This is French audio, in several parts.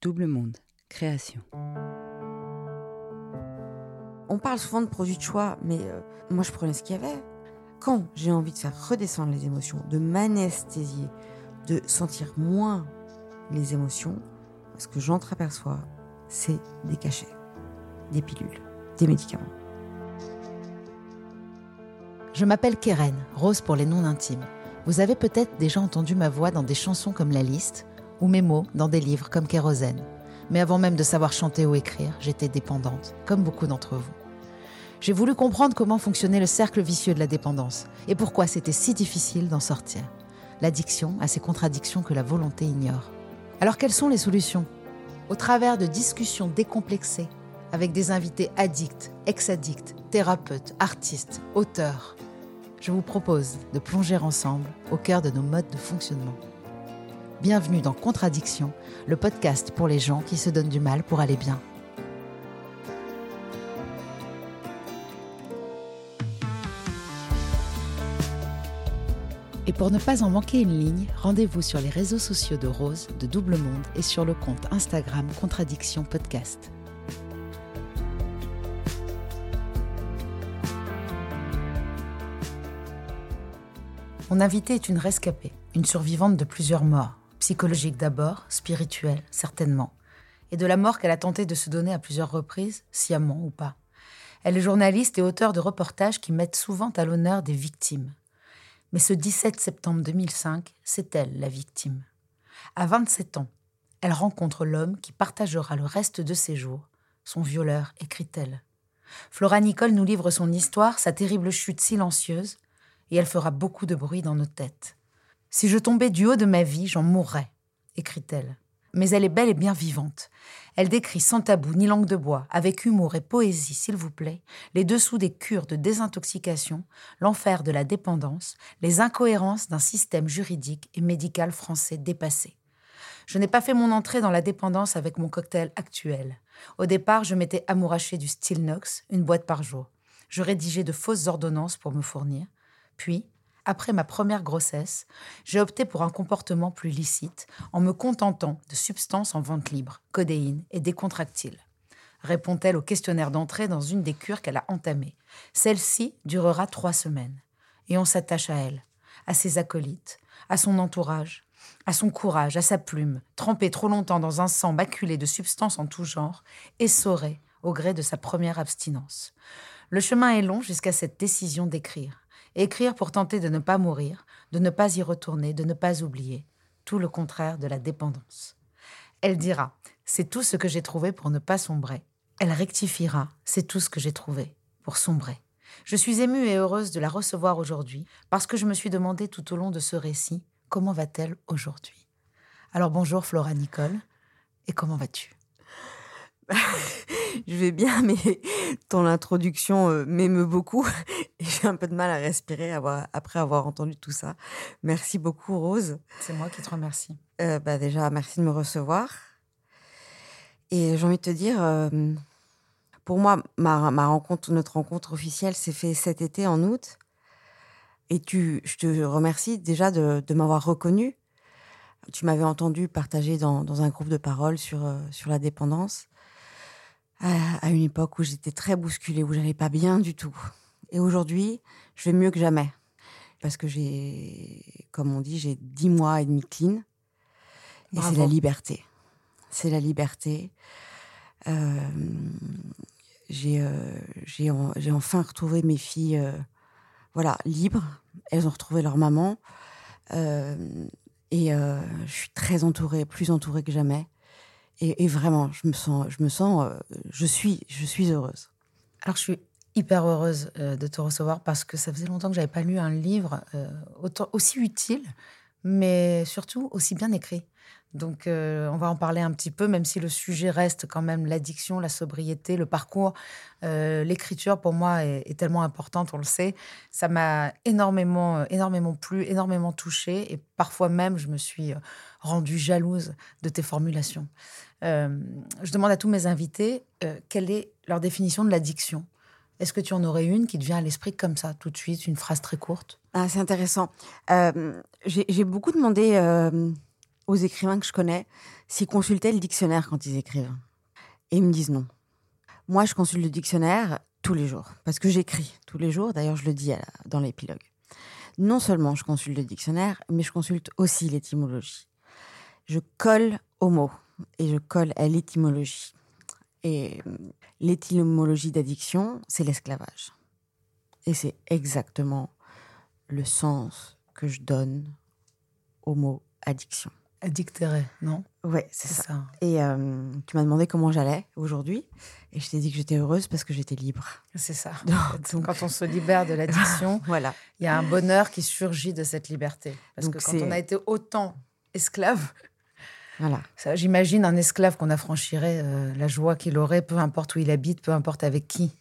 Double Monde, création. On parle souvent de produits de choix, mais euh, moi je prenais ce qu'il y avait. Quand j'ai envie de faire redescendre les émotions, de m'anesthésier, de sentir moins les émotions, ce que j'entreaperçois, c'est des cachets, des pilules, des médicaments. Je m'appelle Keren, Rose pour les noms intimes. Vous avez peut-être déjà entendu ma voix dans des chansons comme La Liste, ou mes mots dans des livres comme Kérosène. Mais avant même de savoir chanter ou écrire, j'étais dépendante, comme beaucoup d'entre vous. J'ai voulu comprendre comment fonctionnait le cercle vicieux de la dépendance et pourquoi c'était si difficile d'en sortir. L'addiction a ces contradictions que la volonté ignore. Alors quelles sont les solutions? Au travers de discussions décomplexées avec des invités addicts, ex-addicts, thérapeutes, artistes, auteurs, je vous propose de plonger ensemble au cœur de nos modes de fonctionnement. Bienvenue dans Contradiction, le podcast pour les gens qui se donnent du mal pour aller bien. Et pour ne pas en manquer une ligne, rendez-vous sur les réseaux sociaux de Rose, de Double Monde et sur le compte Instagram Contradiction Podcast. Mon invité est une rescapée, une survivante de plusieurs morts psychologique d'abord, spirituelle certainement, et de la mort qu'elle a tenté de se donner à plusieurs reprises, sciemment ou pas. Elle est journaliste et auteure de reportages qui mettent souvent à l'honneur des victimes. Mais ce 17 septembre 2005, c'est elle la victime. À 27 ans, elle rencontre l'homme qui partagera le reste de ses jours, son violeur, écrit-elle. Flora Nicole nous livre son histoire, sa terrible chute silencieuse, et elle fera beaucoup de bruit dans nos têtes. Si je tombais du haut de ma vie, j'en mourrais, écrit-elle. Mais elle est belle et bien vivante. Elle décrit sans tabou ni langue de bois, avec humour et poésie, s'il vous plaît, les dessous des cures de désintoxication, l'enfer de la dépendance, les incohérences d'un système juridique et médical français dépassé. Je n'ai pas fait mon entrée dans la dépendance avec mon cocktail actuel. Au départ, je m'étais amouraché du Stilnox, une boîte par jour. Je rédigeais de fausses ordonnances pour me fournir. Puis, après ma première grossesse, j'ai opté pour un comportement plus licite en me contentant de substances en vente libre, codéine et décontractiles. Répond-elle au questionnaire d'entrée dans une des cures qu'elle a entamées. Celle-ci durera trois semaines. Et on s'attache à elle, à ses acolytes, à son entourage, à son courage, à sa plume, trempée trop longtemps dans un sang maculé de substances en tout genre, essorée au gré de sa première abstinence. Le chemin est long jusqu'à cette décision d'écrire Écrire pour tenter de ne pas mourir, de ne pas y retourner, de ne pas oublier. Tout le contraire de la dépendance. Elle dira C'est tout ce que j'ai trouvé pour ne pas sombrer. Elle rectifiera C'est tout ce que j'ai trouvé pour sombrer. Je suis émue et heureuse de la recevoir aujourd'hui parce que je me suis demandé tout au long de ce récit comment va-t-elle aujourd'hui? Alors bonjour Flora Nicole, et comment vas-tu? Je vais bien, mais ton introduction euh, m'émeut beaucoup et j'ai un peu de mal à respirer après avoir entendu tout ça. Merci beaucoup, Rose. C'est moi qui te remercie. Euh, bah déjà, merci de me recevoir. Et j'ai envie de te dire, euh, pour moi, ma, ma, rencontre, notre rencontre officielle s'est faite cet été en août. Et tu, je te remercie déjà de, de m'avoir reconnu. Tu m'avais entendu partager dans, dans, un groupe de parole sur, sur la dépendance à, une époque où j'étais très bousculée, où j'allais pas bien du tout. Et aujourd'hui, je vais mieux que jamais. Parce que j'ai, comme on dit, j'ai dix mois et demi clean. Et c'est la liberté. C'est la liberté. Euh, j'ai, euh, j'ai, enfin retrouvé mes filles, euh, voilà, libres. Elles ont retrouvé leur maman. et je suis très entourée, plus entourée que jamais. Et, vraiment, je me sens, je me sens, euh, je suis, je suis heureuse. Alors, je suis hyper heureuse euh, de te recevoir parce que ça faisait longtemps que j'avais pas lu un livre euh, aussi utile, mais surtout aussi bien écrit. Donc, on va en parler un petit peu, même si le sujet reste quand même l'addiction, la sobriété, le parcours. L'écriture, pour moi, est, tellement importante, on le sait. Ça m'a énormément, énormément plu, énormément touchée. Et parfois même, je me suis rendue jalouse de tes formulations. Euh, je demande à tous mes invités euh, quelle est leur définition de l'addiction? Est-ce que tu en aurais une qui te vient à l'esprit comme ça, tout de suite, une phrase très courte? Ah, C'est intéressant. Euh, j'ai beaucoup demandé aux écrivains que je connais s'ils consultaient le dictionnaire quand ils écrivent. Et ils me disent non. Moi, je consulte le dictionnaire tous les jours, parce que j'écris tous les jours. D'ailleurs, je le dis dans l'épilogue. Non seulement je consulte le dictionnaire, mais je consulte aussi l'étymologie. Je colle au mot et je colle à l'étymologie. Et euh, l'étymologie d'addiction, c'est l'esclavage. Et c'est exactement le sens que je donne au mot addiction. Addictéré, non? Oui, c'est ça. Et euh, tu m'as demandé comment j'allais aujourd'hui. Et je t'ai dit que j'étais heureuse parce que j'étais libre. C'est ça. Quand on se libère de l'addiction, voilà. il y a un bonheur qui surgit de cette liberté. Parce que quand on a été autant esclave, voilà. J'imagine un esclave qu'on affranchirait, euh, la joie qu'il aurait, peu importe où il habite, peu importe avec qui.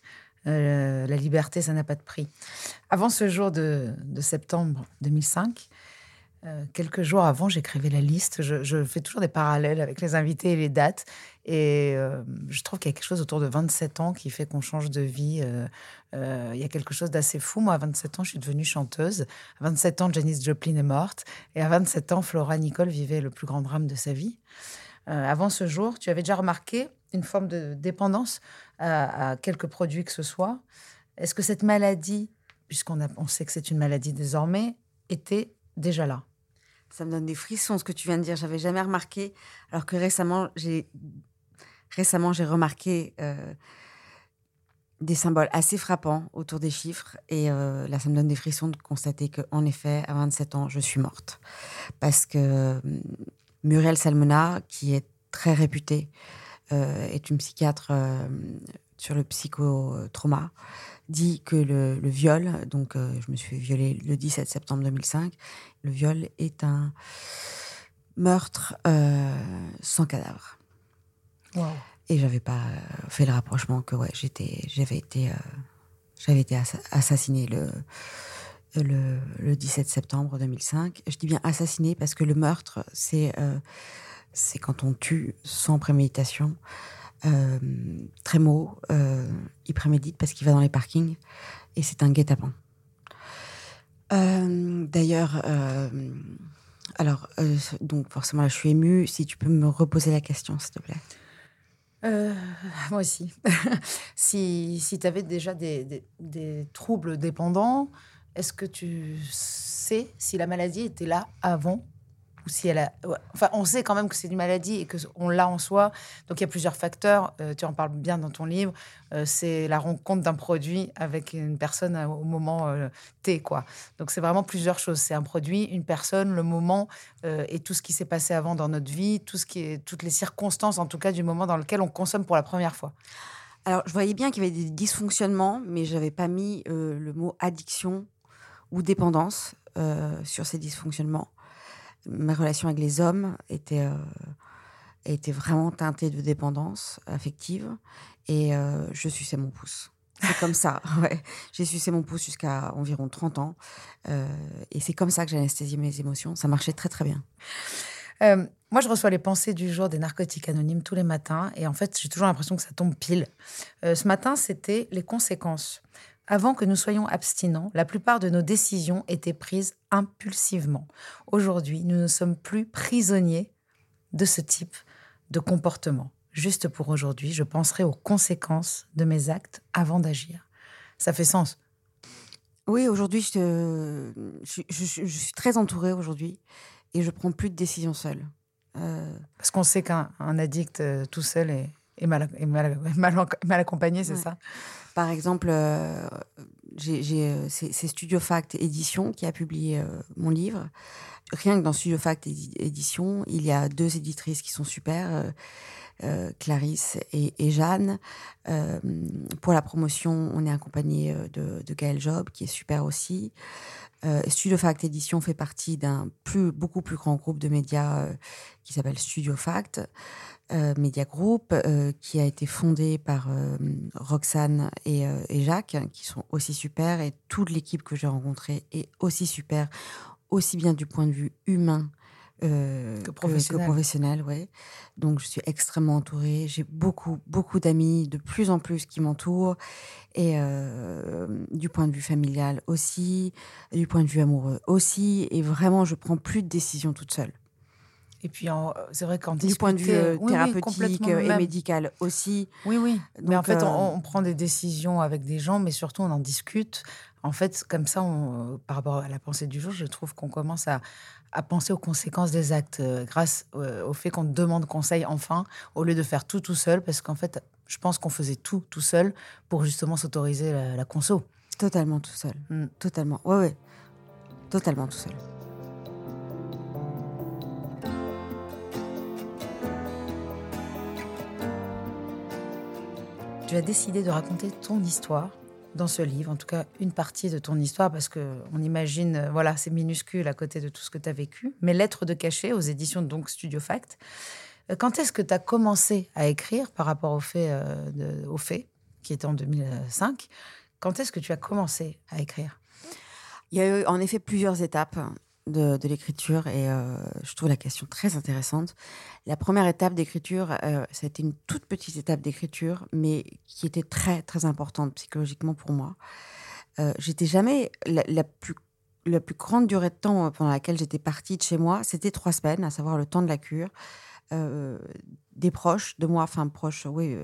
Euh, la liberté, ça n'a pas de prix. Avant ce jour de, de septembre 2005, euh, quelques jours avant, j'écrivais la liste. Je, fais toujours des parallèles avec les invités et les dates. Et euh, je trouve qu'il y a quelque chose autour de 27 ans qui fait qu'on change de vie. Euh, il y a quelque chose d'assez fou. Moi, à 27 ans, je suis devenue chanteuse. À 27 ans, Janice Joplin est morte. Et à 27 ans, Flora Nicole vivait le plus grand drame de sa vie. avant ce jour, tu avais déjà remarqué une forme de dépendance à, quelques produits que ce soit. Est-ce que cette maladie, puisqu'on on sait que c'est une maladie désormais, était déjà là? Ça me donne des frissons ce que tu viens de dire. J'avais jamais remarqué, alors que récemment j'ai récemment j'ai remarqué euh, des symboles assez frappants autour des chiffres. Et euh, là, ça me donne des frissons de constater que, en effet, à 27 ans, je suis morte parce que hum, Muriel Salmona, qui est très réputée, euh, est une psychiatre sur le psychotrauma dit que le, viol, donc euh, je me suis violée le 17 septembre 2005, le viol est un meurtre euh, sans cadavre. Et j'avais pas fait le rapprochement que ouais, j'étais, j'avais été, euh, j'avais été assassinée le, le, le, 17 septembre 2005. Je dis bien assassinée parce que le meurtre, c'est c'est quand on tue sans préméditation. Euh, très mot, euh, il prémédite parce qu'il va dans les parkings et c'est un guet-apens. Euh, d'ailleurs, alors, donc forcément je suis émue. Si tu peux me reposer la question, s'il te plaît. moi aussi. si si tu avais déjà des, des, troubles dépendants, est-ce que tu sais si la maladie était là avant si elle a. Enfin, on sait quand même que c'est une maladie et qu'on l'a en soi. Donc il y a plusieurs facteurs. Euh, tu en parles bien dans ton livre. Euh, c'est la rencontre d'un produit avec une personne au moment euh, T, quoi. Donc c'est vraiment plusieurs choses. C'est un produit, une personne, le moment et tout ce qui s'est passé avant dans notre vie, tout ce qui est, toutes les circonstances, en tout cas, du moment dans lequel on consomme pour la première fois. Alors, je voyais bien qu'il y avait des dysfonctionnements, mais je n'avais pas mis le mot addiction ou dépendance sur ces dysfonctionnements ma relation avec les hommes était, euh, était vraiment teintée de dépendance affective et euh, je suçais mon pouce. C'est comme ça, ouais. J'ai sucé mon pouce jusqu'à environ 30 ans. Euh, et c'est comme ça que j'anesthésiais mes émotions. Ça marchait très, très bien. moi, je reçois les pensées du jour des narcotiques anonymes tous les matins. Et en fait, j'ai toujours l'impression que ça tombe pile. ce matin, c'était les conséquences. Avant que nous soyons abstinents, la plupart de nos décisions étaient prises impulsivement. Aujourd'hui, nous ne sommes plus prisonniers de ce type de comportement. Juste pour aujourd'hui, je penserai aux conséquences de mes actes avant d'agir. Ça fait sens? Oui, aujourd'hui, je, suis très entourée aujourd'hui et je prends plus de décisions seule. Euh, Parce qu'on sait qu'un addict euh, tout seul est, mal, mal, accompagné, c'est ça? Par exemple, euh, euh, c'est Studio Fact Édition qui a publié euh, mon livre. Rien que dans Studio Fact Édition, il y a deux éditrices qui sont super, Clarisse et, Jeanne. pour la promotion, on est accompagné de, de Gaël Job, qui est super aussi. Studio Fact Édition fait partie d'un plus, beaucoup plus grand groupe de médias qui s'appelle Studio Fact. Euh, Media Group, euh, qui a été fondé par euh, Roxane et, Jacques, qui sont aussi super, et toute l'équipe que j'ai rencontrée est aussi super, aussi bien du point de vue humain que professionnel. ouais. Donc je suis extrêmement entourée. J'ai beaucoup, beaucoup d'amis, de plus en plus qui m'entourent. Et du point de vue familial aussi, du point de vue amoureux aussi. Et vraiment, je prends plus de décisions toute seule. Et puis, c'est vrai qu'en Du point de vue euh, thérapeutique et médical aussi. Oui, oui. mais en fait, on, prend des décisions avec des gens, mais surtout, on en discute. En fait, comme ça, on, par rapport à la pensée du jour, je trouve qu'on commence à, à penser aux conséquences des actes grâce au fait qu'on demande conseil enfin, au lieu de faire tout tout seul, parce qu'en fait, je pense qu'on faisait tout tout seul pour justement s'autoriser la, conso. Totalement tout seul. Mm. Totalement. Ouais, ouais. Totalement tout seul. Tu as décidé de raconter ton histoire dans ce livre, en tout cas une partie de ton histoire, parce que on imagine, euh, voilà, c'est minuscule à côté de tout ce que tu as vécu. Mais Lettres de cachet aux éditions donc Studio Fact. Euh, quand est-ce que tu as commencé à écrire par rapport au fait, euh, au fait qui était en 2005 Quand est-ce que tu as commencé à écrire? Il y a eu en effet plusieurs étapes de, l'écriture et euh, je trouve la question très intéressante. La première étape d'écriture, euh, ça a été une toute petite étape d'écriture, mais qui était très très importante psychologiquement pour moi. Euh, j'étais jamais la, plus la plus grande durée de temps pendant laquelle j'étais partie de chez moi, c'était trois semaines, à savoir le temps de la cure. des proches de moi, enfin proches, oui,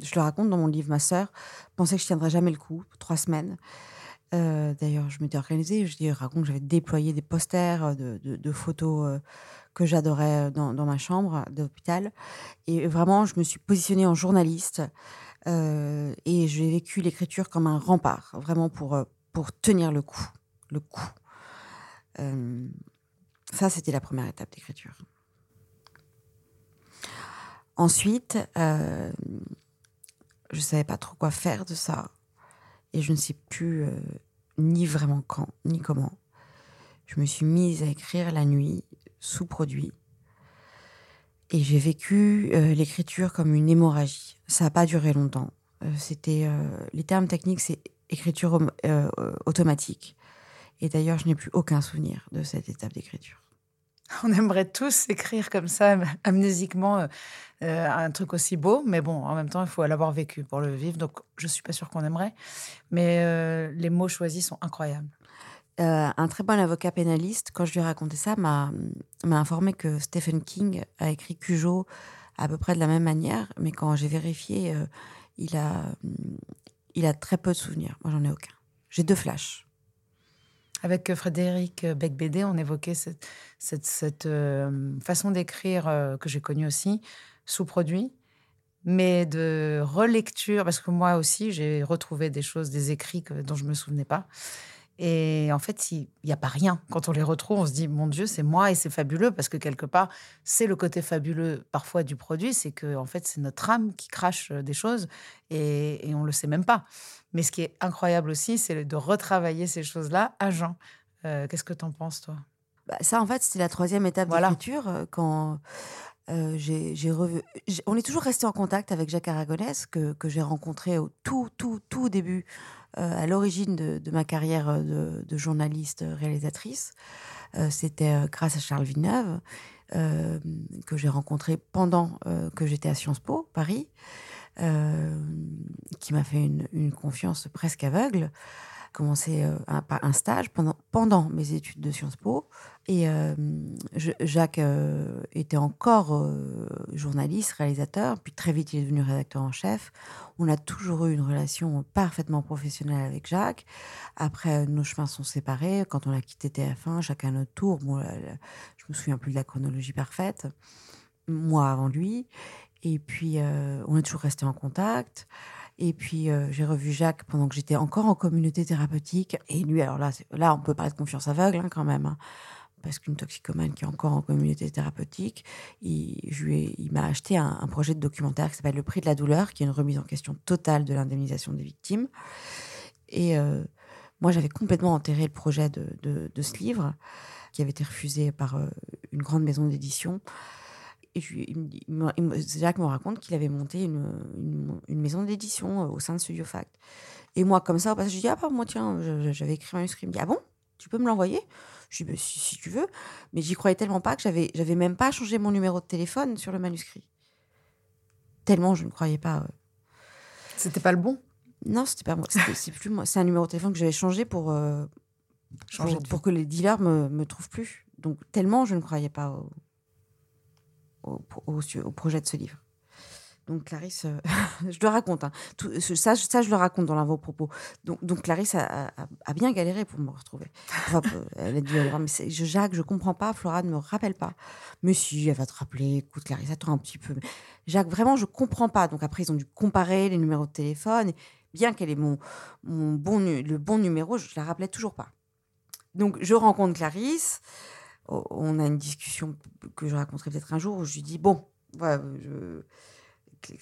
je le raconte dans mon livre. Ma sœur pensait que je tiendrais jamais le coup, trois semaines. Euh, d'ailleurs, je m'étais organisée. Je dis, raconte, j'avais déployé des posters euh, de, photos euh, que j'adorais dans, ma chambre d'hôpital. Et vraiment, je me suis positionnée en journaliste et j'ai vécu l'écriture comme un rempart, vraiment pour, pour tenir le coup. Le coup. ça, c'était la première étape d'écriture. Ensuite, je ne savais pas trop quoi faire de ça et je ne sais plus euh, ni vraiment quand, ni comment. Je me suis mise à écrire la nuit, sous produit. Et j'ai vécu euh, l'écriture comme une hémorragie. Ça n'a pas duré longtemps. Euh, c'était les termes techniques, c'est écriture automatique. Et d'ailleurs, je n'ai plus aucun souvenir de cette étape d'écriture. On aimerait tous écrire comme ça, amnésiquement, euh, un truc aussi beau. Mais bon, en même temps, il faut l'avoir vécu pour le vivre. Donc, je ne suis pas sûre qu'on aimerait. Mais euh, les mots choisis sont incroyables. Euh, un très bon avocat pénaliste, quand je lui ai raconté ça, m'a informé que Stephen King a écrit Cujo à peu près de la même manière. Mais quand j'ai vérifié, il, a, il a très peu de souvenirs. Moi, j'en ai aucun. J'ai deux flashs. Avec Frédéric Becbédé, on évoquait cette, cette, façon d'écrire que j'ai connue aussi, sous-produit, mais de relecture, parce que moi aussi, j'ai retrouvé des choses, des écrits dont je ne me souvenais pas. Et en fait, il n'y a pas rien. Quand on les retrouve, on se dit, mon Dieu, c'est moi et c'est fabuleux parce que quelque part, c'est le côté fabuleux parfois du produit, c'est que en fait, c'est notre âme qui crache des choses et, on ne le sait même pas. Mais ce qui est incroyable aussi, c'est de retravailler ces choses-là à Jean. Euh, qu'est-ce que tu en penses, toi? Bah, Ça, en fait, c'était la troisième étape d'écriture. Euh, quand euh, j'ai On est toujours resté en contact avec Jacques Aragonès, que, que j'ai rencontré au tout, tout, tout début, euh, à l'origine de, ma carrière de, de journaliste réalisatrice. Euh, C'était euh, grâce à Charles Villeneuve, euh, que j'ai rencontré pendant que j'étais à Sciences Po, Paris, qui m'a fait une, confiance presque aveugle commencé euh, un, un, stage pendant, mes études de Sciences Po. Et euh, Jacques euh, était encore journaliste, réalisateur, puis très vite il est devenu rédacteur en chef. On a toujours eu une relation parfaitement professionnelle avec Jacques. Après, nos chemins sont séparés. Quand on a quitté TF1, chacun notre tour. Bon, je me souviens plus de la chronologie parfaite. Moi avant lui. Et puis, on est toujours resté en contact. Et puis, euh, j'ai revu Jacques pendant que j'étais encore en communauté thérapeutique. Et lui, alors là, là on peut parler de confiance aveugle hein, quand même. Hein. parce qu'une toxicomane qui est encore en communauté thérapeutique, il, m'a acheté un, projet de documentaire qui s'appelle Le prix de la douleur, qui est une remise en question totale de l'indemnisation des victimes. Et euh, moi, j'avais complètement enterré le projet de, de, ce livre, qui avait été refusé par euh, une grande maison d'édition. Et Jacques me raconte qu'il avait monté une, une, maison d'édition euh, au sein de Studio Fact. Et moi, comme ça, je dis, ah bah moi, tiens, j'avais écrit un manuscrit. Il me dit, ah bon? Tu peux me l'envoyer? Je dis, bah, si, tu veux. Mais j'y croyais tellement pas que j'avais, j'avais même pas changé mon numéro de téléphone sur le manuscrit. Tellement je ne croyais pas. Euh. C'était pas le bon? Non, c'était pas moi. C'est plus moi. C'est un numéro de téléphone que j'avais changé pour, euh, pour, pour, que les dealers me, me trouvent plus. Donc, tellement je ne croyais pas au au, au, au projet de ce livre. Donc Clarisse, euh, je le raconte, hein. Tout, ça, ça, je le raconte dans l'avant-propos. Donc, donc Clarisse a, bien galéré pour me retrouver. Enfin, elle a dû je, Jacques, je comprends pas, Flora ne me rappelle pas. Mais si, elle va te rappeler, écoute Clarisse, attends un petit peu. Jacques, vraiment, je comprends pas. Donc après, ils ont dû comparer les numéros de téléphone. Bien qu'elle ait mon, mon bon, le bon numéro, je la rappelais toujours pas. Donc je rencontre Clarisse. On a une discussion que je raconterai peut-être un jour où je lui dis, bon,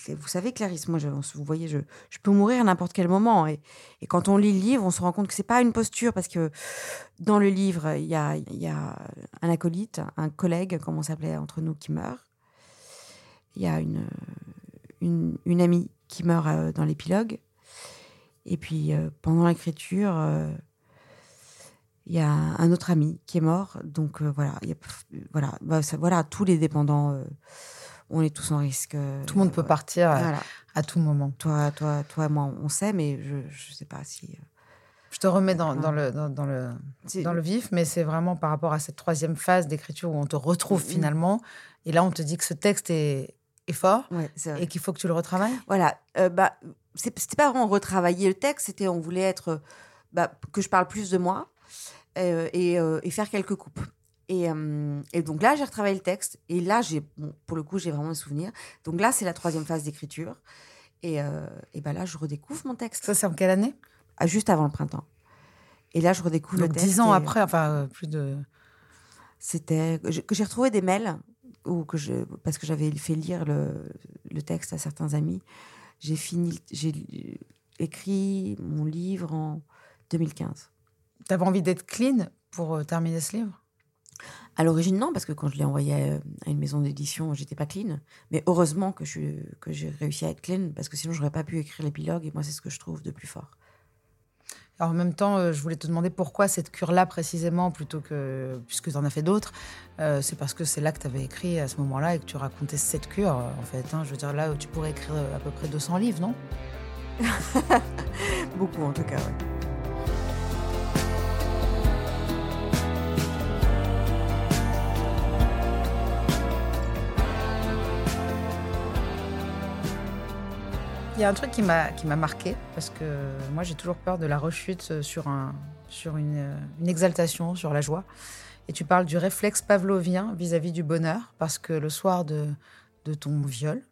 vous savez, Clarisse, moi, je, vous voyez, je, peux mourir n'importe quel moment. Et, quand on lit le livre, on se rend compte que c'est pas une posture, parce que dans le livre, il y a, un acolyte, un collègue, comme on s'appelait entre nous, qui meurt. Il y a une, amie qui meurt euh, dans l'épilogue. Et puis, euh, pendant l'écriture, euh, il y a un autre ami qui est mort. Donc, euh, voilà, y a, voilà, bah, ça, voilà, tous les dépendants euh, on est tous en risque. Tout le monde peut partir voilà. à tout moment. Toi, toi, toi, moi, on sait, mais je ne sais pas si. euh, Je te remets dans, dans le, dans, dans le, dans le vif, mais c'est vraiment par rapport à cette troisième phase d'écriture où on te retrouve Mm. finalement. Et là, on te dit que ce texte est, est fort Ouais, et qu'il faut que tu le retravailles. Voilà. Euh, bah, c'était pas vraiment retravailler le texte, c'était on voulait être euh, bah, que je parle plus de moi euh, et, euh, et faire quelques coupes. Et, euh, et donc là, j'ai retravaillé le texte. Et là, j'ai, bon, pour le coup, j'ai vraiment des souvenirs. Donc là, c'est la troisième phase d'écriture. Et, euh, et ben là, je redécouvre mon texte, Ça, c'est en quelle année? Ah, juste avant le printemps. Et là, je redécouvre Donc le texte. dix ans après, enfin euh, plus de. C'était que j'ai- que j'ai retrouvé des mails ou que je parce que j'avais fait lire le, le texte à certains amis. J'ai fini, j'ai écrit mon livre en 2015. T'avais envie d'être clean pour euh, terminer ce livre? À l'origine, non, parce que quand je l'ai envoyé à, une maison d'édition, j'étais pas clean. Mais heureusement que je que j'ai réussi à être clean, parce que sinon j'aurais pas pu écrire l'épilogue. Et moi, c'est ce que je trouve de plus fort. Alors en même temps, euh, je voulais te demander pourquoi cette cure-là précisément, plutôt que puisque tu en as fait d'autres. Euh, c'est parce que c'est là que tu avais écrit à ce moment-là et que tu racontais cette cure, en fait. hein. Je veux dire, là, tu pourrais écrire à peu près 200 livres, non? Beaucoup, en tout cas. ouais. Il y a un truc qui m'a marqué parce que moi j'ai toujours peur de la rechute sur un sur une, une exaltation sur la joie. Et tu parles du réflexe pavlovien vis-à-vis du bonheur parce que le soir de de ton viol,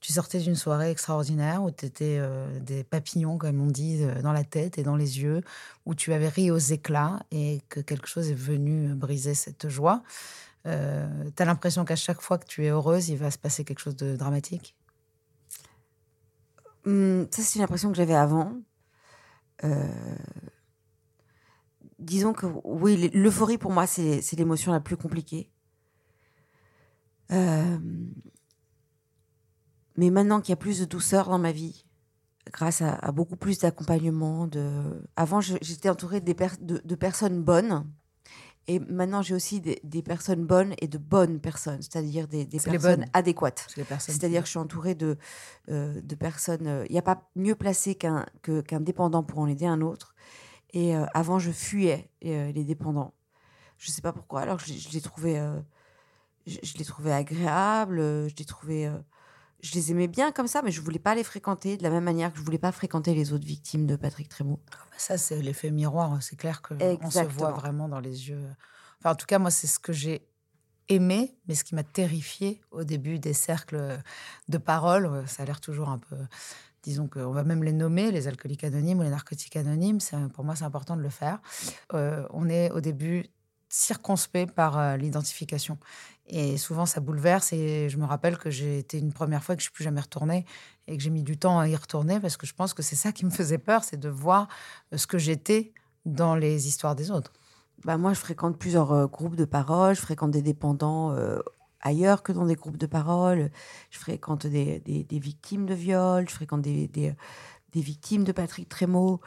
tu sortais d'une soirée extraordinaire où tu étais euh, des papillons comme on dit euh, dans la tête et dans les yeux, où tu avais ri aux éclats et que quelque chose est venu briser cette joie. Euh, tu as l'impression qu'à chaque fois que tu es heureuse, il va se passer quelque chose de dramatique? Hum, ça, c'est une impression que j'avais avant. Euh, disons que oui, l'euphorie pour moi, c'est l'émotion la plus compliquée. Euh, mais maintenant qu'il y a plus de douceur dans ma vie, grâce à, beaucoup plus d'accompagnement, de... avant j'étais entourée de personnes bonnes. Et maintenant, j'ai aussi des, des personnes bonnes et de bonnes personnes, c'est-à-dire des, des personnes bonnes. adéquates. C'est-à-dire que je suis entourée de, euh, de personnes. Il n'y a pas mieux placé qu'un dépendant pour en aider un autre. Et euh, avant, je fuyais euh, les dépendants. Je ne sais pas pourquoi. Alors je, je les trouvais, euh, je, je les trouvais agréables. euh, Je les trouvais, euh, je les aimais bien comme ça, mais je voulais pas les fréquenter de la même manière que je voulais pas fréquenter les autres victimes de Patrick Trémaux. Ça, c'est l'effet miroir. C'est clair qu'on se voit vraiment dans les yeux. Enfin, en tout cas, moi, c'est ce que j'ai aimé, mais ce qui m'a terrifié au début des cercles de parole. euh, Ça a l'air toujours un peu. Disons qu'on va même les nommer, les alcooliques anonymes ou les narcotiques anonymes. C'est- Pour moi, c'est important de le faire. Euh, on est au début circonspect par euh, l'identification. Et souvent, ça bouleverse. Et je me rappelle que j'ai été une première fois que je suis plus jamais retournée et que j'ai mis du temps à y retourner parce que je pense que c'est ça qui me faisait peur, c'est de voir euh, ce que j'étais dans les histoires des autres. Bah, moi, je fréquente plusieurs euh, groupes de parole. Je fréquente des dépendants ailleurs que dans des groupes de parole. Je fréquente des, des- victimes de viol. Je fréquente des, des, victimes de Patrick Trémaux.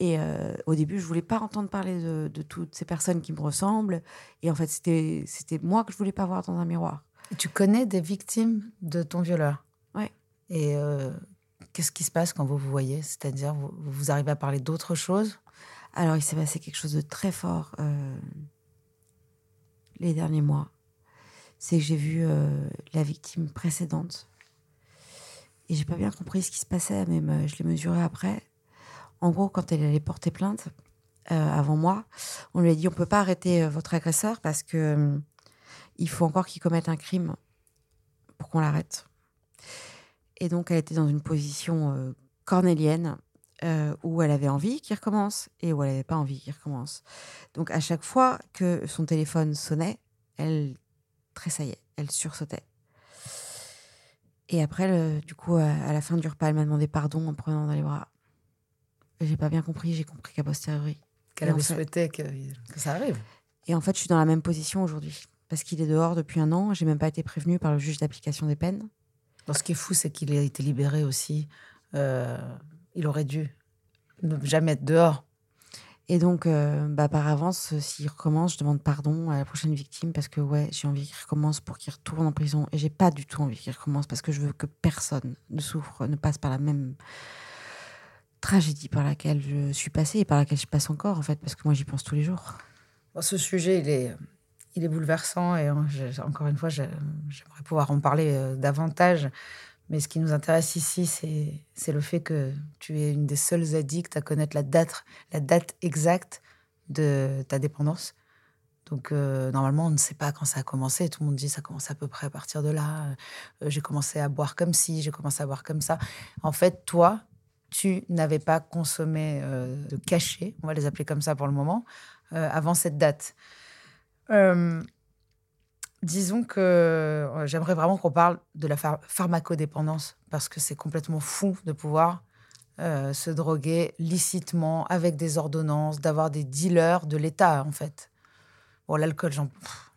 Et euh, au début, je voulais pas entendre parler de, de toutes ces personnes qui me ressemblent. Et en fait, c'était c'était moi que je voulais pas voir dans un miroir. Tu connais des victimes de ton violeur? Ouais. Et euh, qu'est-ce qui se passe quand vous vous voyez? C'est-à-dire, vous, vous arrivez à parler d'autre chose? Alors, il s'est passé quelque chose de très fort euh, les derniers mois. c'est que j'ai vu la victime précédente. Et j'ai pas bien compris ce qui se passait, mais je l'ai mesuré après. En gros, quand elle allait porter plainte, euh, avant moi, on lui a dit on peut pas arrêter euh, votre agresseur parce que euh, il faut encore qu'il commette un crime pour qu'on l'arrête. Et donc, elle était dans une position cornélienne où elle avait envie qu'il recommence et où elle n'avait pas envie qu'il recommence. Donc, à chaque fois que son téléphone sonnait, elle tressaillait, elle sursautait. Et après, du coup, à la fin du repas, elle m'a demandé pardon en prenant dans les bras. J'ai pas bien compris, j'ai compris qu'à posteriori. Qu'elle avait fait- souhaité que, que ça arrive. Et en fait, je suis dans la même position aujourd'hui. Parce qu'il est dehors depuis un an, j'ai même pas été prévenue par le juge d'application des peines. Ce qui est fou, c'est qu'il a été libéré aussi. Euh, il aurait dû ne jamais être dehors. Et donc, euh, bah, par avance, euh, s'il recommence, je demande pardon à la prochaine victime parce que ouais, j'ai envie qu'il recommence pour qu'il retourne en prison. Et j'ai pas du tout envie qu'il recommence parce que je veux que personne ne souffre, ne passe par la même tragédie par laquelle je suis passée et par laquelle je passe encore, en fait, parce que moi, j'y pense tous les jours. Ce sujet, il est, il est bouleversant et hein, encore une fois, j'ai- j'aimerais pouvoir en parler euh, davantage. Mais ce qui nous intéresse ici, c'est le fait que tu es une des seules addicts à connaître la date, la date exacte de ta dépendance. Donc, euh, normalement, on ne sait pas quand ça a commencé. Tout le monde dit ça commence à peu près à partir de là. Euh, j'ai commencé à boire comme ci, j'ai commencé à boire comme ça. En fait, toi, tu n'avais pas consommé euh, de cachets, on va les appeler comme ça pour le moment, euh, avant cette date. Euh, disons que j'aimerais vraiment qu'on parle de la phar- pharmacodépendance parce que c'est complètement fou de pouvoir se droguer licitement avec des ordonnances, d'avoir des dealers de l'État en fait. Bon, l'alcool,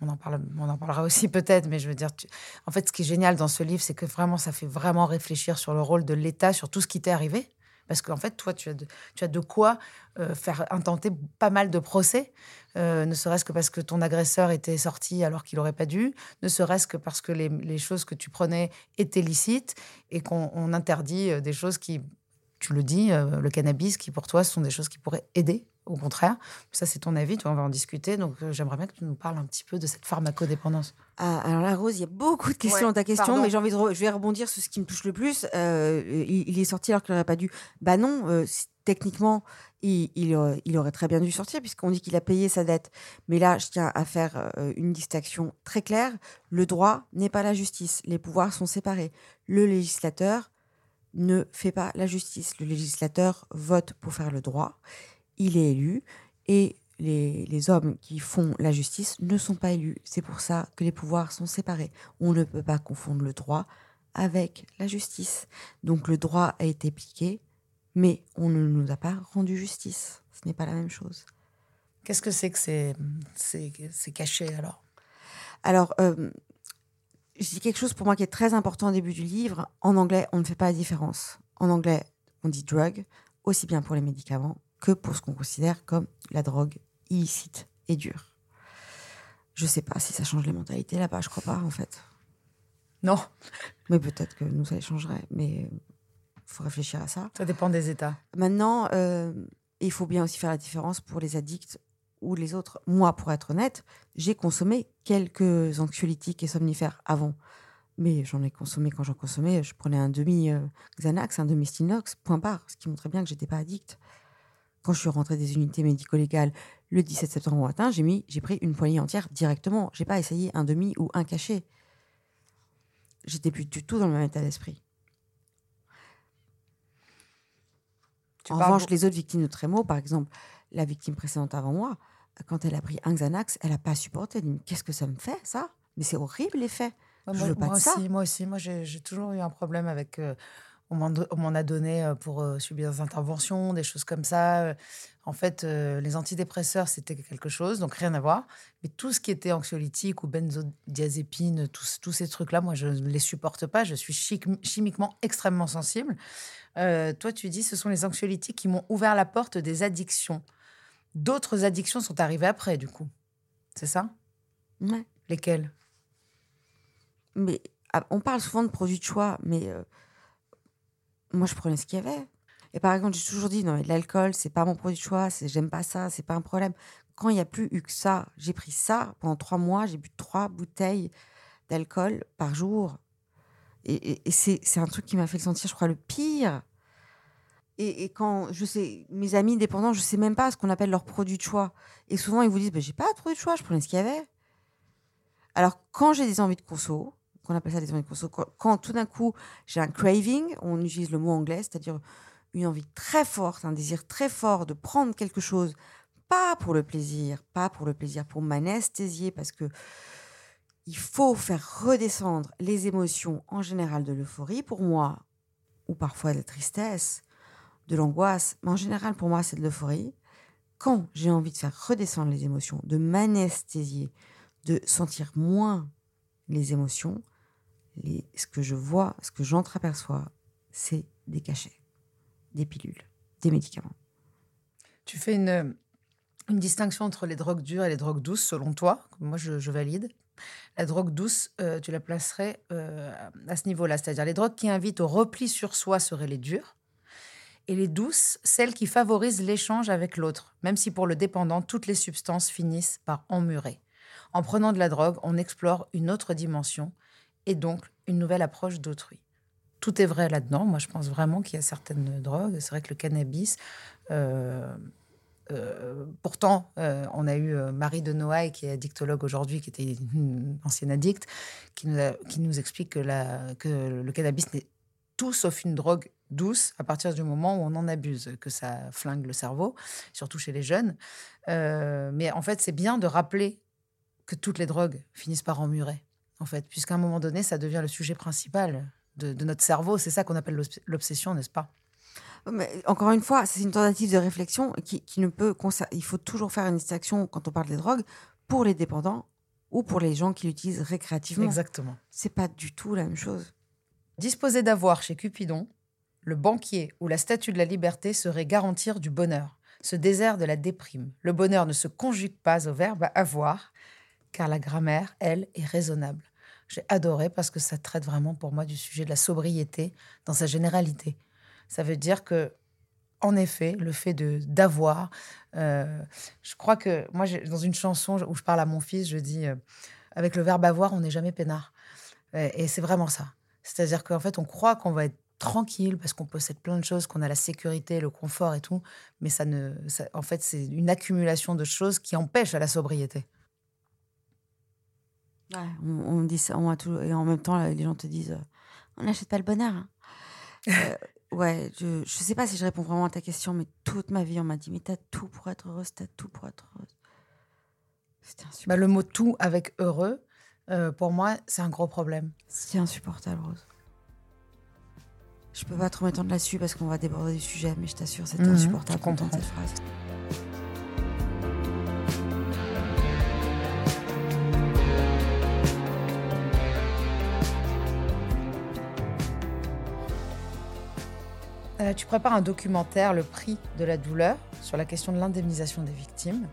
on, en parle, on en parlera aussi peut-être, mais je veux dire, tu- en fait, ce qui est génial dans ce livre, c'est que vraiment, ça fait vraiment réfléchir sur le rôle de l'État, sur tout ce qui t'est arrivé. Parce qu'en fait, toi, tu as de, quoi euh, faire intenter pas mal de procès, euh, ne serait-ce que parce que ton agresseur était sorti alors qu'il n'aurait pas dû, ne serait-ce que parce que les, choses que tu prenais étaient licites et qu'on on interdit euh, des choses qui, tu le dis, le cannabis, qui pour toi sont des choses qui pourraient aider, au contraire. Ça, c'est ton avis, toi, on va en discuter. Donc, euh, j'aimerais bien que tu nous parles un petit peu de cette pharmacodépendance. Ah, alors là, Rose, il y a beaucoup de questions Ouais, dans ta question, pardon. mais j'ai envie de re- je vais rebondir sur ce qui me touche le plus. Euh, il, il est sorti alors qu'il n'aurait pas dû. Bah non, euh, techniquement, il, il, aurait- il aurait très bien dû sortir puisqu'on dit qu'il a payé sa dette. Mais là, je tiens à faire euh, une distinction très claire. Le droit n'est pas la justice. Les pouvoirs sont séparés. Le législateur ne fait pas la justice. Le législateur vote pour faire le droit. Il est élu et les, les hommes qui font la justice ne sont pas élus. C'est pour ça que les pouvoirs sont séparés. On ne peut pas confondre le droit avec la justice. Donc le droit a été appliqué, mais on ne nous a pas rendu justice. Ce n'est pas la même chose. Qu'est-ce que c'est que c'est, c'est, c'est caché alors? Alors, euh, je dis quelque chose pour moi qui est très important au début du livre. En anglais, on ne fait pas la différence. En anglais, on dit drug, aussi bien pour les médicaments que pour ce qu'on considère comme la drogue illicite et dure. Je sais pas si ça change les mentalités là-bas, je crois pas en fait. Non, Mais peut-être que nous, ça les changerait. Mais il faut réfléchir à ça. ça dépend des États. Maintenant, euh, il faut bien aussi faire la différence pour les addicts ou les autres. Moi, pour être honnête, j'ai consommé quelques anxiolytiques et somnifères avant. Mais j'en ai consommé quand j'en consommais. Je prenais un demi euh, Xanax, un demi Stinox, point barre. Ce qui montrait bien que j'étais pas addict. Quand je suis rentrée des unités médico-légales le 17 septembre au matin, j'ai mis, j'ai pris une poignée entière directement. J'ai pas essayé un demi ou un cachet. J'étais plus du tout dans le même état d'esprit. En revanche, les autres victimes de trémo, par exemple, la victime précédente avant moi, quand elle a pris un Xanax, elle n'a pas supporté. Elle dit, qu'est-ce que ça me fait, ça? Mais c'est horrible, l'effet. Ouais, Je moi, veux pas moi de ça. aussi, moi aussi, moi j'ai j'ai toujours eu un problème avec. euh, on m'en a donné pour subir des interventions, des choses comme ça. En fait, les antidépresseurs, c'était quelque chose, donc rien à voir. Mais tout ce qui était anxiolytique ou benzodiazépine, tous, tous ces trucs-là, moi, je ne les supporte pas. Je suis chimiquement extrêmement sensible. Euh, toi, tu dis, ce sont les anxiolytiques qui m'ont ouvert la porte des addictions. D'autres addictions sont arrivées après, du coup. C'est ça? Ouais. Lesquelles? Mais ah, on parle souvent de produits de choix, mais euh, moi, je prenais ce qu'il y avait. Et par exemple, j'ai toujours dit, non, mais l'alcool, c'est pas mon produit de choix, j'aime pas ça, c'est pas un problème. Quand il n'y a plus eu que ça, j'ai pris ça pendant trois mois, j'ai bu trois bouteilles d'alcool par jour. Et, c'est un truc qui m'a fait le sentir, je crois, le pire. Et, quand je sais, mes amis dépendants, je sais même pas ce qu'on appelle leur produit de choix. Et souvent, ils vous disent, bah, j'ai pas de produit de choix, je prenais ce qu'il y avait. Alors, quand j'ai des envies de conso, qu'on appelle ça des envies conso, quand, tout d'un coup, j'ai un craving, on utilise le mot anglais, c'est-à-dire une envie très forte, un désir très fort de prendre quelque chose, pas pour le plaisir, pas pour le plaisir, pour m'anesthésier, parce que il faut faire redescendre les émotions en général de l'euphorie, pour moi, ou parfois de la tristesse, de l'angoisse, mais en général pour moi c'est de l'euphorie. Quand j'ai envie de faire redescendre les émotions, de m'anesthésier, de sentir moins les émotions, ce que je vois, ce que j'entreaperçois, c'est des cachets, des pilules, des médicaments. Tu fais une, une distinction entre les drogues dures et les drogues douces, selon toi. Moi, je, valide. La drogue douce, euh, tu la placerais euh, à ce niveau-là. C'est-à-dire les drogues qui invitent au repli sur soi seraient les dures. Et les douces, celles qui favorisent l'échange avec l'autre, même si pour le dépendant, toutes les substances finissent par emmurer. En prenant de la drogue, on explore une autre dimension et donc une nouvelle approche d'autrui. Tout est vrai là-dedans. Moi, je pense vraiment qu'il y a certaines drogues. C'est vrai que le cannabis, euh, euh, pourtant, euh, on a eu Marie de Noailles, qui est addictologue aujourd'hui, qui était une ancienne addicte, qui nous, explique que le cannabis n'est tout sauf une drogue douce à partir du moment où on en abuse, que ça flingue le cerveau, surtout chez les jeunes. mais en fait, c'est bien de rappeler que toutes les drogues finissent par emmurer, en fait, puisqu'à un moment donné, ça devient le sujet principal de, notre cerveau. C'est ça qu'on appelle l'obsession, n'est-ce pas? Mais encore une fois, c'est une tentative de réflexion qui, ne peut. Il faut toujours faire une distinction quand on parle des drogues pour les dépendants ou pour les gens qui l'utilisent récréativement. Exactement. C'est pas du tout la même chose. Disposer d'avoir chez Cupidon, le banquier ou la statue de la liberté serait garantir du bonheur. Ce désert de la déprime. Le bonheur ne se conjugue pas au verbe avoir, car la grammaire, elle, est raisonnable. J'ai adoré parce que ça traite vraiment pour moi du sujet de la sobriété dans sa généralité. Ça veut dire que, en effet, le fait de d'avoir, euh, je crois que moi, dans une chanson où je parle à mon fils, je dis euh, avec le verbe avoir, on n'est jamais peinard. Et, c'est vraiment ça. C'est-à-dire qu'en fait, on croit qu'on va être tranquille parce qu'on possède plein de choses, qu'on a la sécurité, le confort et tout, mais ça ne, en fait, c'est une accumulation de choses qui empêchent à la sobriété on, dit ça, on tout, et en même temps, les gens te disent euh, on n'achète pas le bonheur. Hein. Euh, ouais, je ne sais pas si je réponds vraiment à ta question, mais toute ma vie, on m'a dit mais t'as tout pour être heureuse, t'as tout pour être heureuse. Bah, le mot tout avec heureux, euh, pour moi, c'est un gros problème. C'est insupportable, Rose. Je peux pas trop m'étendre là-dessus parce qu'on va déborder du sujet, mais je t'assure, c'est mmh, insupportable d'entendre cette phrase. Euh, tu prépares un documentaire, Le prix de la douleur, sur la question de l'indemnisation des victimes.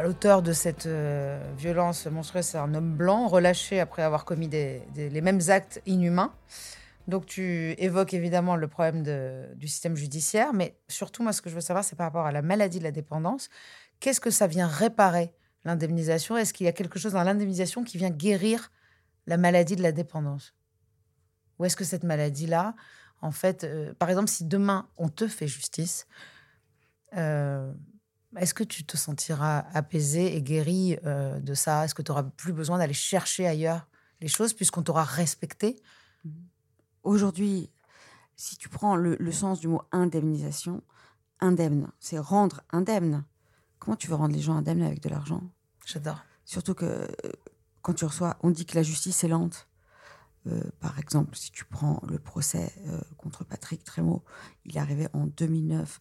L'auteur de cette euh, violence monstrueuse, c'est un homme blanc relâché après avoir commis les mêmes actes inhumains. Donc tu évoques évidemment le problème du système judiciaire, mais surtout, moi, ce que je veux savoir, c'est par rapport à la maladie de la dépendance. Qu'est-ce que ça vient réparer, l'indemnisation? Est-ce qu'il y a quelque chose dans l'indemnisation qui vient guérir la maladie de la dépendance? Ou est-ce que cette maladie-là, en fait, euh, par exemple, si demain on te fait justice, euh, est-ce que tu te sentiras apaisé et guéri euh, de ça? Est-ce que tu n'auras plus besoin d'aller chercher ailleurs les choses puisqu'on t'aura respecté? Aujourd'hui, si tu prends le, le, sens du mot indemnisation, indemne, c'est rendre indemne. Comment tu veux rendre les gens indemnes avec de l'argent? J'adore. Surtout que quand tu reçois, on dit que la justice est lente. Euh, par exemple, si tu prends le procès euh, contre Patrick Trémaud, il est arrivé en 2009,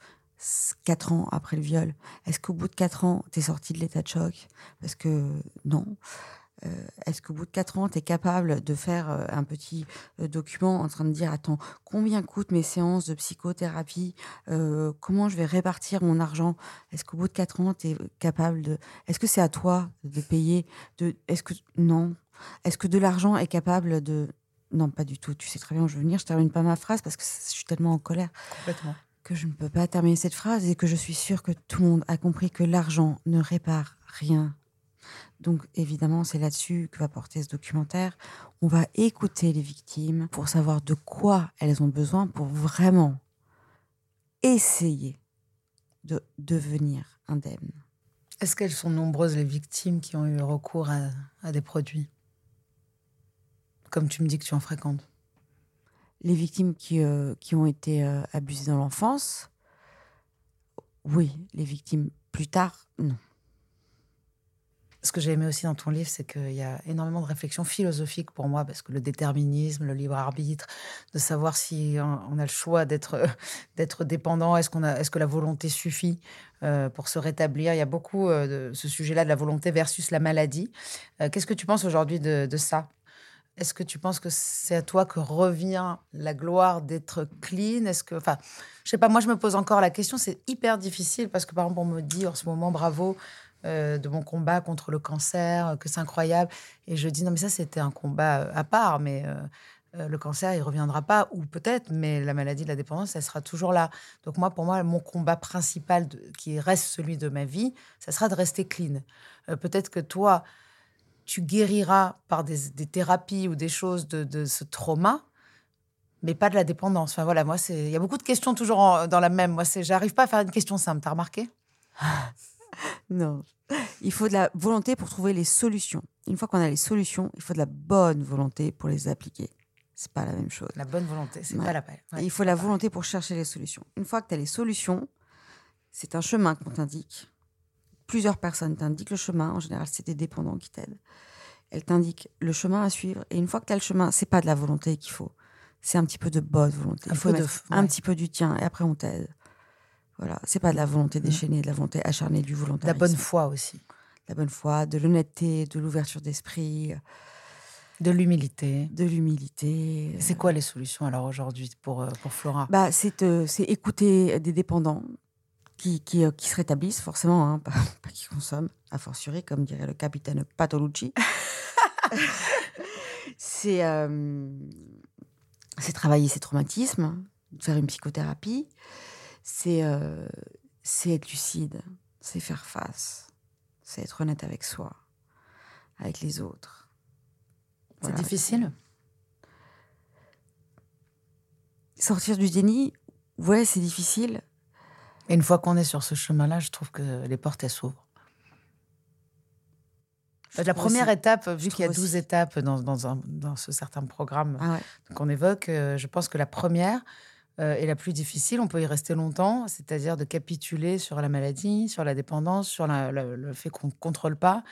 quatre ans après le viol. Est-ce qu'au bout de quatre ans, tu es sorti de l'état de choc? Parce que non. Euh, est-ce qu'au bout de quatre ans, tu es capable de faire un petit document en train de dire, attends, combien coûtent mes séances de psychothérapie? Comment je vais répartir mon argent? Est-ce qu'au bout de quatre ans, tu es capable de... Est-ce que c'est à toi de payer? De... Est-ce que... Non. Est-ce que de l'argent est capable de... Non, pas du tout. Tu sais très bien où je veux venir. Je termine pas ma phrase parce que je suis tellement en colère. Que je ne peux pas terminer cette phrase et que je suis sûre que tout le monde a compris que l'argent ne répare rien Donc évidemment, c'est là-dessus que va porter ce documentaire. On va écouter les victimes pour savoir de quoi elles ont besoin pour vraiment essayer de devenir indemnes. Est-ce qu'elles sont nombreuses les victimes qui ont eu recours à, des produits? Comme tu me dis que tu en fréquentes. Les victimes qui, euh, qui ont été euh, abusées dans l'enfance, oui. Les victimes plus tard, non. Ce que j'ai aimé aussi dans ton livre, c'est qu'il y a énormément de réflexions philosophiques pour moi, parce que le déterminisme, le libre arbitre, de savoir si on a le choix d'être d'être dépendant, est-ce qu'on a, est-ce que la volonté suffit euh, pour se rétablir Il y a beaucoup euh, de ce sujet-là de la volonté versus la maladie. Euh, qu'est-ce que tu penses aujourd'hui de, de ça? Est-ce que tu penses que c'est à toi que revient la gloire d'être clean? Est-ce que, enfin, je sais pas. Moi, je me pose encore la question. C'est hyper difficile parce que par exemple, on me dit en ce moment, bravo euh, de mon combat contre le cancer, euh, que c'est incroyable. Et je dis non, mais ça, c'était un combat euh, à part, mais le cancer, il reviendra pas, ou peut-être, mais la maladie de la dépendance, elle sera toujours là. Donc moi, pour moi, mon combat principal, qui reste celui de ma vie, ça sera de rester clean. peut-être que toi, tu guériras par des, thérapies ou des choses de, ce trauma, mais pas de la dépendance. Enfin voilà, moi, il y a beaucoup de questions toujours dans la même. Moi, c'est, j'arrive pas à faire une question simple. T'as remarqué? Non. Il faut de la volonté pour trouver les solutions. Une fois qu'on a les solutions, il faut de la bonne volonté pour les appliquer. C'est pas la même chose. La bonne volonté, c'est pas la peine. il faut la volonté pour chercher les solutions. Une fois que tu as les solutions, c'est un chemin qu'on t'indique. Plusieurs personnes t'indiquent le chemin. En général, c'est des dépendants qui t'aident. Elles t'indiquent le chemin à suivre. Et une fois que tu as le chemin, c'est pas de la volonté qu'il faut. C'est un petit peu de bonne volonté. il faut mettre un petit peu du tien et après on t'aide. Voilà, c'est pas de la volonté mmh. déchaînée, de la volonté acharnée du volontarisme. La bonne foi aussi. La bonne foi, de l'honnêteté, de l'ouverture d'esprit. De l'humilité. De l'humilité. C'est quoi les solutions alors aujourd'hui pour, euh, pour Flora? Bah, C'est euh, écouter des dépendants qui, qui, euh, qui se rétablissent forcément, hein, pas, qui consomment, a fortiori, comme dirait le capitaine Patolucci. c'est c'est travailler ses traumatismes, faire une psychothérapie c'est euh, c'est être lucide, c'est faire face, c'est être honnête avec soi, avec les autres. C'est difficile Sortir du déni, ouais, c'est difficile. Et une fois qu'on est sur ce chemin-là, je trouve que les portes, elles s'ouvrent. La première étape, vu qu'il y a 12 étapes dans, dans, un, dans, ce certain programme ah qu'on évoque, euh, je pense que la première, euh, et la plus difficile. On peut y rester longtemps, c'est-à-dire de capituler sur la maladie, sur la dépendance, sur le fait qu'on ne contrôle pas.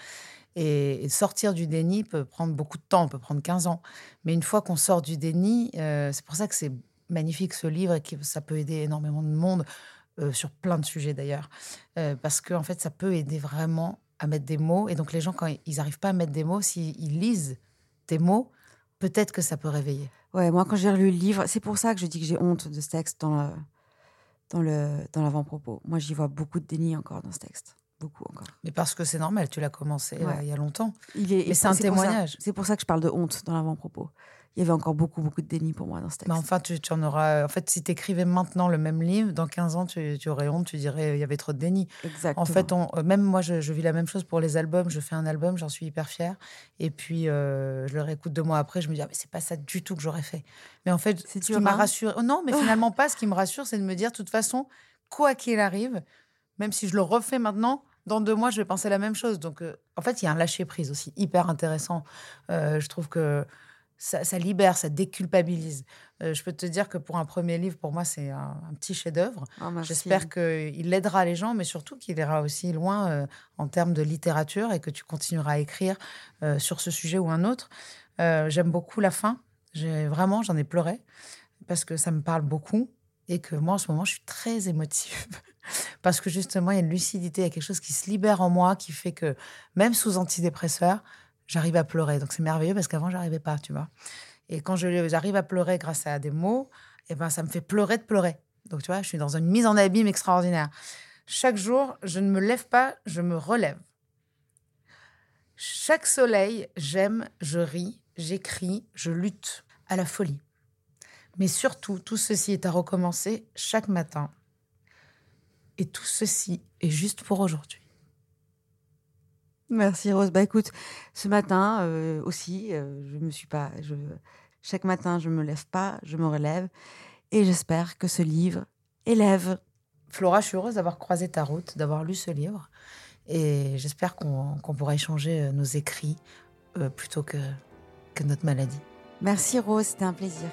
Et, sortir du déni peut prendre beaucoup de temps, on peut prendre 15 ans. Mais une fois qu'on sort du déni, euh, c'est pour ça que c'est magnifique ce livre et que ça peut aider énormément de monde euh, sur plein de sujets d'ailleurs. parce qu'en en fait, ça peut aider vraiment à mettre des mots. Et donc les gens, quand ils n'arrivent pas à mettre des mots, s'ils lisent tes mots, peut-être que ça peut réveiller. Ouais, moi, quand j'ai relu le livre, c'est pour ça que je dis que j'ai honte de ce texte dans, dans, le, dans l'avant-propos. Moi, j'y vois beaucoup de déni encore dans ce texte. Beaucoup encore. Mais parce que c'est normal, tu l'as commencé euh, il y a longtemps. Il est, Mais c'est un témoignage. C'est pour ça que je parle de honte dans l'avant-propos il y avait encore beaucoup, beaucoup de déni pour moi dans ce texte. Mais enfin, tu, en auras. En fait, si tu écrivais maintenant le même livre, dans 15 ans, tu, aurais honte, tu dirais il y avait trop de déni. Exactement. En fait, on, euh, même moi, je, vis la même chose pour les albums. Je fais un album, j'en suis hyper fière. Et puis, euh, je le réécoute deux mois après, je me dis ah, mais c'est pas ça du tout que j'aurais fait. Mais en fait, ce qui m'a rassuré. Oh, non, mais finalement, pas. Ce qui me rassure, c'est de me dire de toute façon, quoi qu'il arrive, même si je le refais maintenant, dans deux mois, je vais penser la même chose. Donc, euh, en fait, il y a un lâcher prise aussi hyper intéressant. je trouve que ça, libère, ça déculpabilise. Euh, je peux te dire que pour un premier livre, pour moi, c'est un, petit chef-d'œuvre. Ah, J'espère qu'il aidera les gens, mais surtout qu'il ira aussi loin euh, en termes de littérature et que tu continueras à écrire euh, sur ce sujet ou un autre. J'aime beaucoup la fin. Vraiment, j'en ai pleuré parce que ça me parle beaucoup et que moi, en ce moment, je suis très émotive. parce que justement, il y a une lucidité, il y a quelque chose qui se libère en moi qui fait que même sous antidépresseur, j'arrive à pleurer. Donc c'est merveilleux parce qu'avant, j'arrivais pas, tu vois. Et quand j'arrive à pleurer grâce à des mots, et eh ben, ça me fait pleurer de pleurer. Donc tu vois, je suis dans une mise en abîme extraordinaire. Chaque jour, je ne me lève pas, je me relève. Chaque soleil, j'aime, je ris, j'écris, je lutte à la folie. Mais surtout, tout ceci est à recommencer chaque matin. Et tout ceci est juste pour aujourd'hui. Merci Rose. Bah écoute, ce matin euh, aussi, euh, je me suis pas. Je, chaque matin, je me lève pas, je me relève, et j'espère que ce livre élève. Flora, je suis heureuse d'avoir croisé ta route, d'avoir lu ce livre, et j'espère qu'on pourra échanger euh, nos écrits plutôt que, que notre maladie. Merci Rose, c'était un plaisir.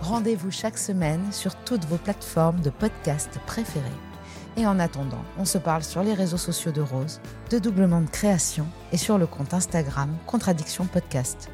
Rendez-vous chaque semaine sur toutes vos plateformes de podcast préférées. Et en attendant, on se parle sur les réseaux sociaux de Rose, de Doublement de Création et sur le compte Instagram Contradiction Podcast.